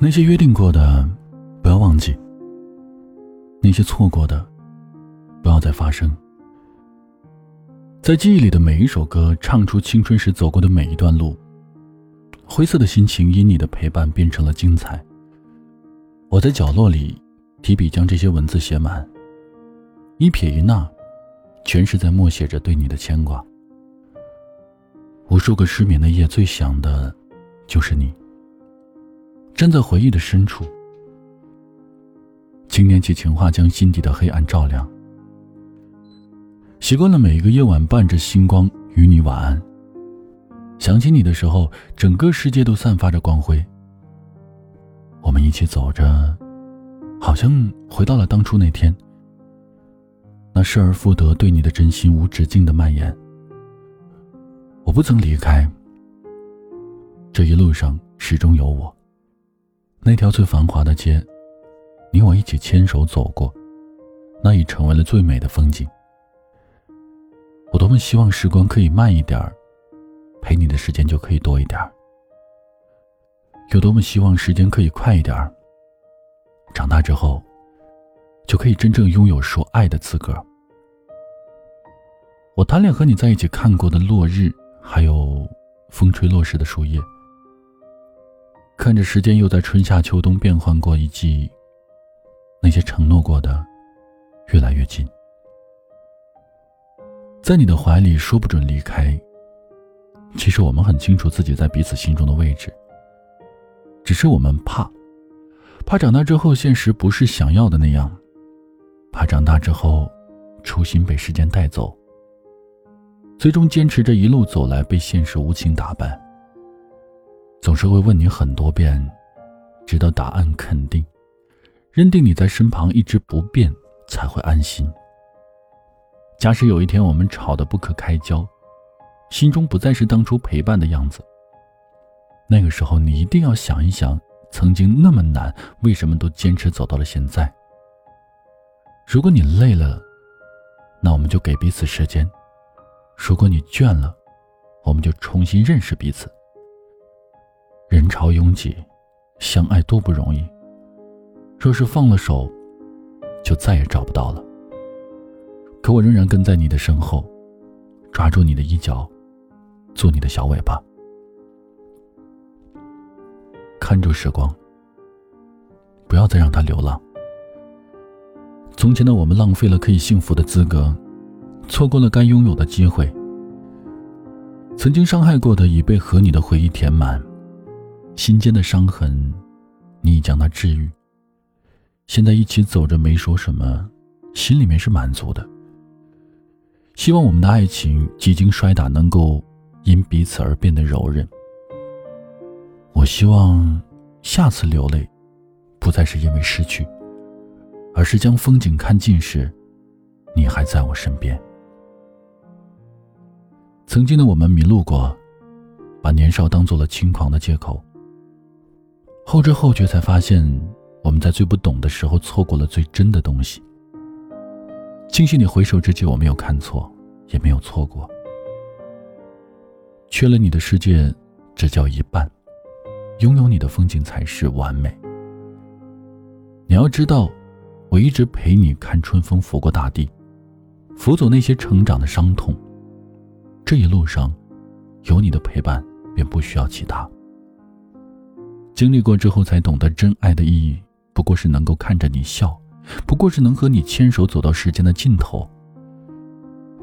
那些约定过的，不要忘记；那些错过的，不要再发生。在记忆里的每一首歌，唱出青春时走过的每一段路。灰色的心情因你的陪伴变成了精彩。我在角落里提笔将这些文字写满，一撇一捺，全是在默写着对你的牵挂。无数个失眠的夜，最想的，就是你。站在回忆的深处，轻捻起情话，将心底的黑暗照亮。习惯了每一个夜晚伴着星光与你晚安。想起你的时候，整个世界都散发着光辉。我们一起走着，好像回到了当初那天。那失而复得对你的真心无止境的蔓延。我不曾离开，这一路上始终有我。那条最繁华的街，你我一起牵手走过，那已成为了最美的风景。我多么希望时光可以慢一点儿，陪你的时间就可以多一点儿；有多么希望时间可以快一点儿，长大之后就可以真正拥有说爱的资格。我贪恋和你在一起看过的落日。还有风吹落时的树叶，看着时间又在春夏秋冬变换过一季，那些承诺过的越来越近，在你的怀里说不准离开。其实我们很清楚自己在彼此心中的位置，只是我们怕，怕长大之后现实不是想要的那样，怕长大之后初心被时间带走。最终坚持着一路走来，被现实无情打败。总是会问你很多遍，直到答案肯定，认定你在身旁一直不变，才会安心。假使有一天我们吵得不可开交，心中不再是当初陪伴的样子，那个时候你一定要想一想，曾经那么难，为什么都坚持走到了现在？如果你累了，那我们就给彼此时间。如果你倦了，我们就重新认识彼此。人潮拥挤，相爱多不容易。若是放了手，就再也找不到了。可我仍然跟在你的身后，抓住你的衣角，做你的小尾巴，看住时光，不要再让它流浪。从前的我们浪费了可以幸福的资格。错过了该拥有的机会，曾经伤害过的已被和你的回忆填满，心间的伤痕，你已将它治愈。现在一起走着，没说什么，心里面是满足的。希望我们的爱情几经摔打，能够因彼此而变得柔韧。我希望下次流泪，不再是因为失去，而是将风景看尽时，你还在我身边。曾经的我们迷路过，把年少当做了轻狂的借口。后知后觉才发现，我们在最不懂的时候错过了最真的东西。庆幸你回首之际，我没有看错，也没有错过。缺了你的世界，只叫一半；拥有你的风景才是完美。你要知道，我一直陪你看春风拂过大地，拂走那些成长的伤痛。这一路上，有你的陪伴，便不需要其他。经历过之后，才懂得真爱的意义，不过是能够看着你笑，不过是能和你牵手走到时间的尽头。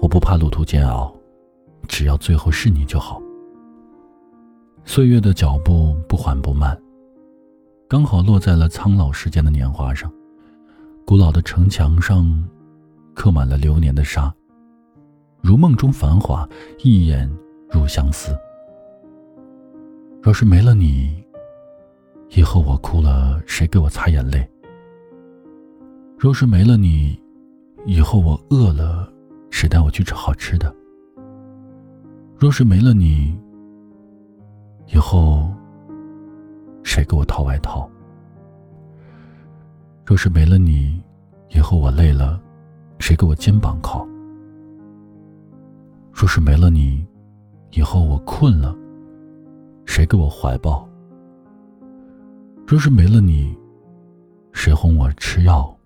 我不怕路途煎熬，只要最后是你就好。岁月的脚步不缓不慢，刚好落在了苍老时间的年华上，古老的城墙上，刻满了流年的沙。如梦中繁华，一眼入相思。若是没了你，以后我哭了，谁给我擦眼泪？若是没了你，以后我饿了，谁带我去吃好吃的？若是没了你，以后谁给我套外套？若是没了你，以后我累了，谁给我肩膀靠？若是没了你，以后我困了，谁给我怀抱？若是没了你，谁哄我吃药？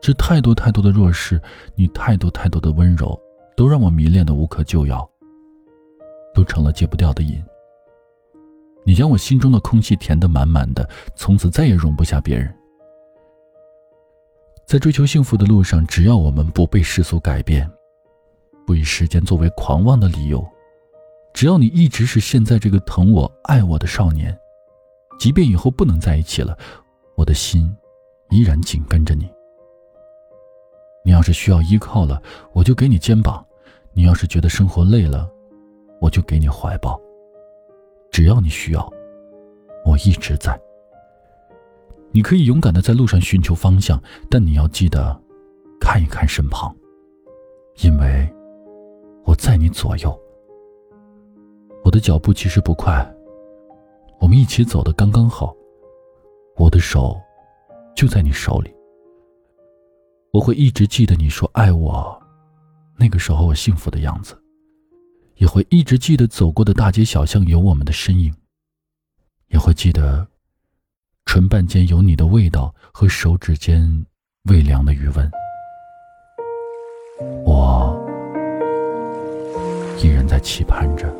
这太多太多的弱势，你太多太多的温柔，都让我迷恋的无可救药，都成了戒不掉的瘾。你将我心中的空气填得满满的，从此再也容不下别人。在追求幸福的路上，只要我们不被世俗改变，不以时间作为狂妄的理由，只要你一直是现在这个疼我、爱我的少年，即便以后不能在一起了，我的心依然紧跟着你。你要是需要依靠了，我就给你肩膀；你要是觉得生活累了，我就给你怀抱。只要你需要，我一直在。你可以勇敢的在路上寻求方向，但你要记得看一看身旁，因为我在你左右。我的脚步其实不快，我们一起走的刚刚好。我的手就在你手里，我会一直记得你说爱我，那个时候我幸福的样子。也会一直记得走过的大街小巷有我们的身影，也会记得唇瓣间有你的味道和手指间微凉的余温。我依然在期盼着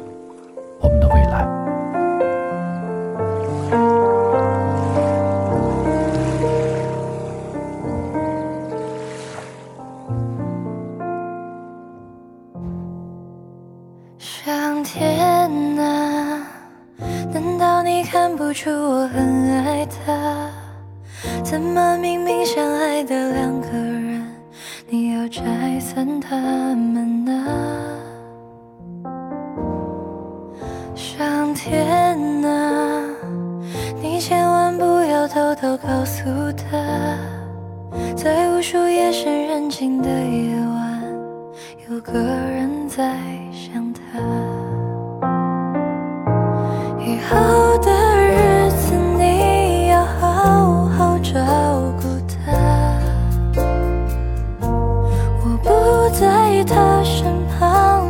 看不出我很爱他，怎么明明相爱的两个人，你要拆散他们呢？上天啊，你千万不要偷偷告诉他，在无数夜深人静的夜晚，有个人在想他。以后的不在他身旁。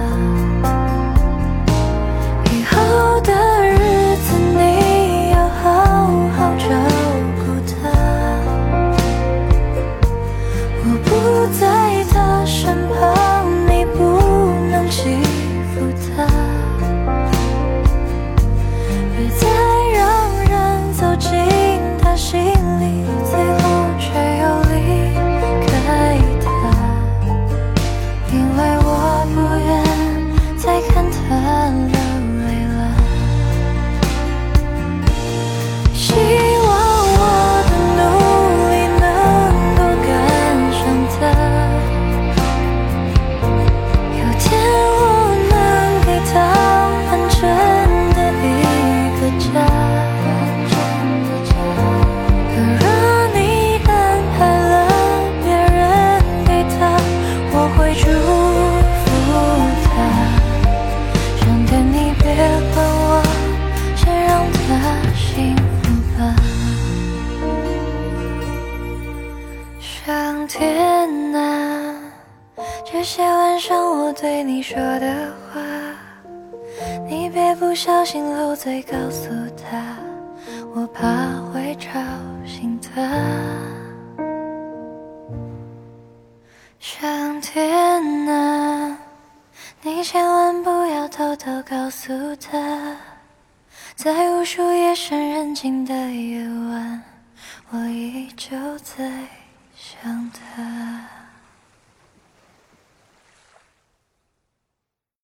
这些晚上我对你说的话，你别不小心漏嘴告诉他，我怕会吵醒他。上天啊，你千万不要偷偷告诉他，在无数夜深人静的夜晚，我依旧在想他。